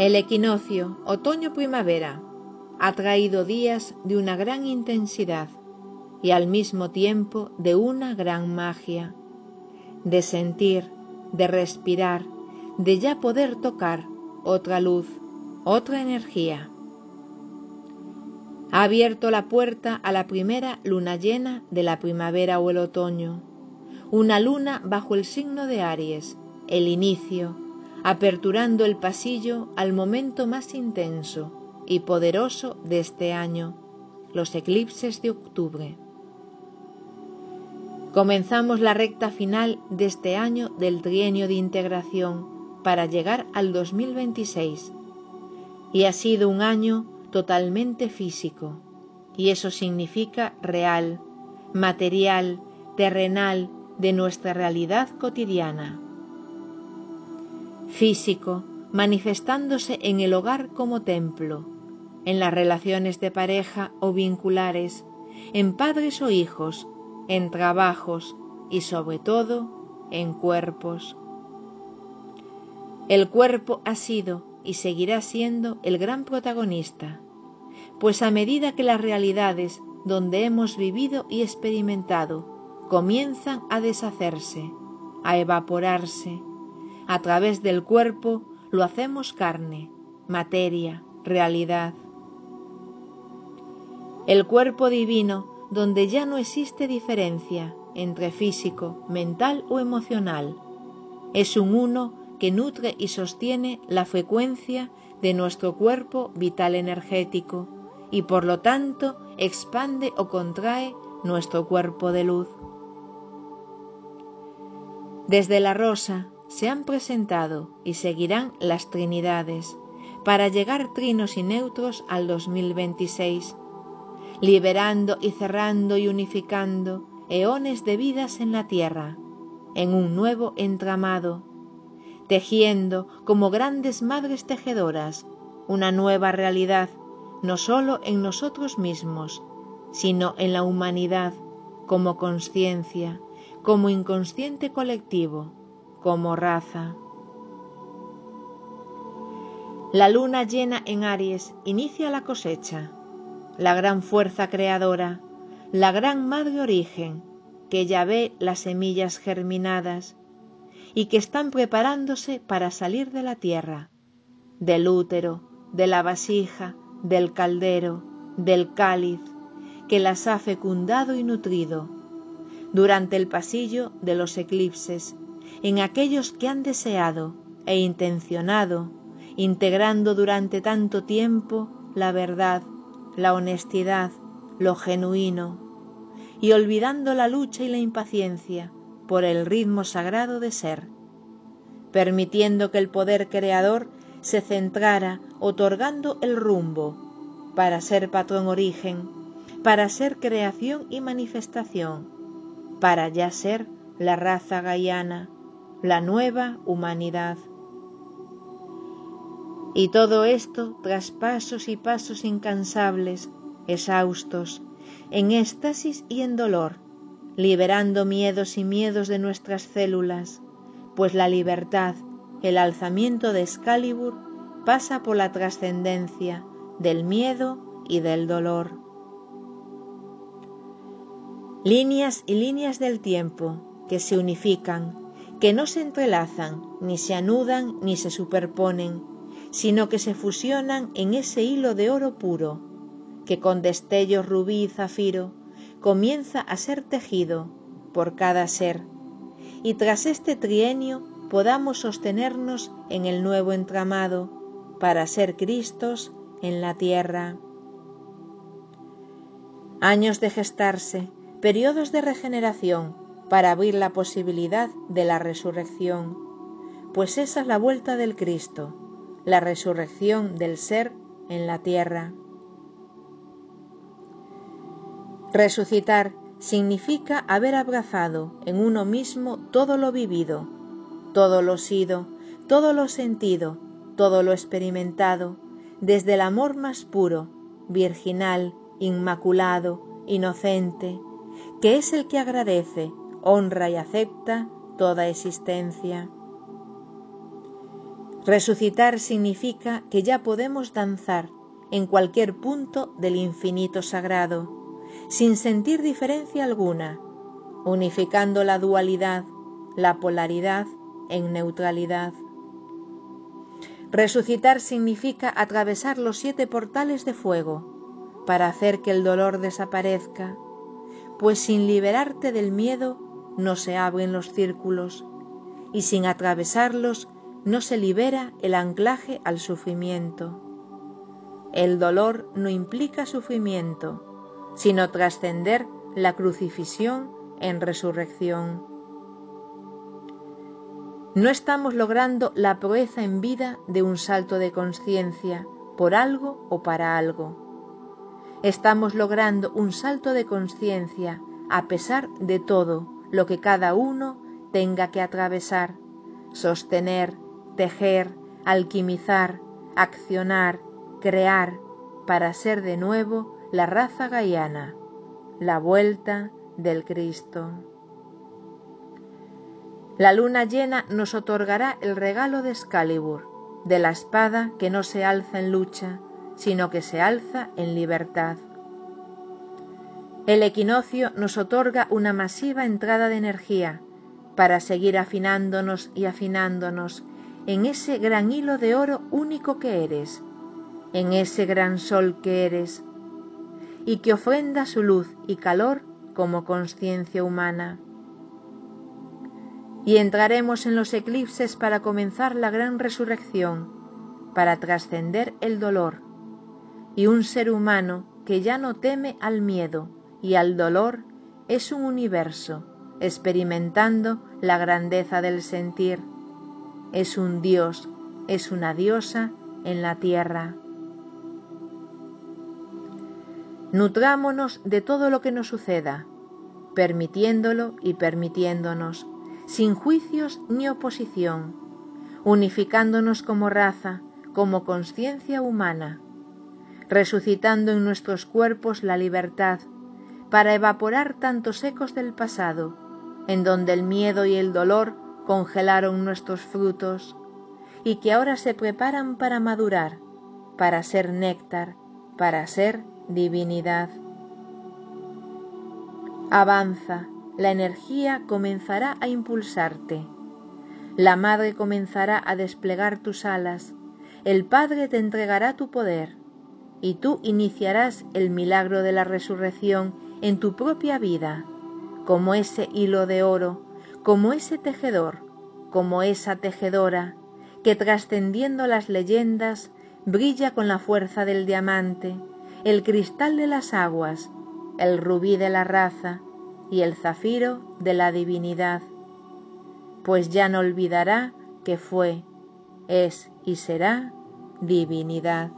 El equinoccio otoño-primavera ha traído días de una gran intensidad y al mismo tiempo de una gran magia, de sentir, de respirar, de ya poder tocar otra luz, otra energía. Ha abierto la puerta a la primera luna llena de la primavera o el otoño, una luna bajo el signo de Aries, el inicio, aperturando el pasillo al momento más intenso y poderoso de este año, los eclipses de octubre. Comenzamos la recta final de este año del trienio de integración para llegar al 2026 y ha sido un año totalmente físico y eso significa real, material, terrenal de nuestra realidad cotidiana. Físico, manifestándose en el hogar como templo, en las relaciones de pareja o vinculares, en padres o hijos, en trabajos y sobre todo en cuerpos. El cuerpo ha sido y seguirá siendo el gran protagonista, pues a medida que las realidades donde hemos vivido y experimentado comienzan a deshacerse, a evaporarse, a través del cuerpo lo hacemos carne, materia, realidad. El cuerpo divino donde ya no existe diferencia entre físico, mental o emocional. Es un uno que nutre y sostiene la frecuencia de nuestro cuerpo vital energético y por lo tanto expande o contrae nuestro cuerpo de luz. Desde la rosa se han presentado y seguirán las trinidades para llegar trinos y neutros al 2026 liberando y cerrando y unificando eones de vidas en la tierra, en un nuevo entramado, tejiendo como grandes madres tejedoras una nueva realidad, no sólo en nosotros mismos, sino en la humanidad como conciencia, como inconsciente colectivo, como raza. La luna llena en Aries inicia la cosecha la gran fuerza creadora, la gran madre origen, que ya ve las semillas germinadas y que están preparándose para salir de la tierra, del útero, de la vasija, del caldero, del cáliz, que las ha fecundado y nutrido, durante el pasillo de los eclipses, en aquellos que han deseado e intencionado, integrando durante tanto tiempo la verdad, la honestidad, lo genuino, y olvidando la lucha y la impaciencia por el ritmo sagrado de ser, permitiendo que el poder creador se centrara otorgando el rumbo para ser patrón origen, para ser creación y manifestación, para ya ser la raza gaiana, la nueva humanidad. Y todo esto tras pasos y pasos incansables, exhaustos, en éxtasis y en dolor, liberando miedos y miedos de nuestras células, pues la libertad, el alzamiento de Excalibur, pasa por la trascendencia del miedo y del dolor. Líneas y líneas del tiempo que se unifican, que no se entrelazan, ni se anudan, ni se superponen, sino que se fusionan en ese hilo de oro puro, que con destellos rubí y zafiro comienza a ser tejido por cada ser, y tras este trienio podamos sostenernos en el nuevo entramado para ser Cristos en la tierra. Años de gestarse, periodos de regeneración para abrir la posibilidad de la resurrección, pues esa es la vuelta del Cristo, la resurrección del ser en la tierra. Resucitar significa haber abrazado en uno mismo todo lo vivido, todo lo sido, todo lo sentido, todo lo experimentado, desde el amor más puro, virginal, inmaculado, inocente, que es el que agradece, honra y acepta toda existencia Resucitar significa que ya podemos danzar en cualquier punto del infinito sagrado, sin sentir diferencia alguna, unificando la dualidad, la polaridad en neutralidad. Resucitar significa atravesar los siete portales de fuego para hacer que el dolor desaparezca, pues sin liberarte del miedo no se abren los círculos y sin atravesarlos no se libera el anclaje al sufrimiento. El dolor no implica sufrimiento, sino trascender la crucifixión en resurrección. No estamos logrando la proeza en vida de un salto de conciencia por algo o para algo. Estamos logrando un salto de conciencia a pesar de todo lo que cada uno tenga que atravesar, sostener, tejer, alquimizar, accionar, crear para ser de nuevo la raza gaiana, la vuelta del Cristo. La luna llena nos otorgará el regalo de Excalibur, de la espada que no se alza en lucha, sino que se alza en libertad. El equinoccio nos otorga una masiva entrada de energía para seguir afinándonos y afinándonos en ese gran hilo de oro único que eres, en ese gran sol que eres, y que ofrenda su luz y calor como conciencia humana. Y entraremos en los eclipses para comenzar la gran resurrección, para trascender el dolor, y un ser humano que ya no teme al miedo y al dolor es un universo experimentando la grandeza del sentir. Es un Dios, es una diosa en la tierra. Nutrámonos de todo lo que nos suceda, permitiéndolo y permitiéndonos, sin juicios ni oposición, unificándonos como raza, como conciencia humana, resucitando en nuestros cuerpos la libertad, para evaporar tantos ecos del pasado, en donde el miedo y el dolor congelaron nuestros frutos, y que ahora se preparan para madurar, para ser néctar, para ser divinidad. Avanza, la energía comenzará a impulsarte. La Madre comenzará a desplegar tus alas, el Padre te entregará tu poder, y tú iniciarás el milagro de la resurrección en tu propia vida, como ese hilo de oro, como ese tejedor, como esa tejedora, que trascendiendo las leyendas brilla con la fuerza del diamante, el cristal de las aguas, el rubí de la raza y el zafiro de la divinidad, pues ya no olvidará que fue, es y será divinidad.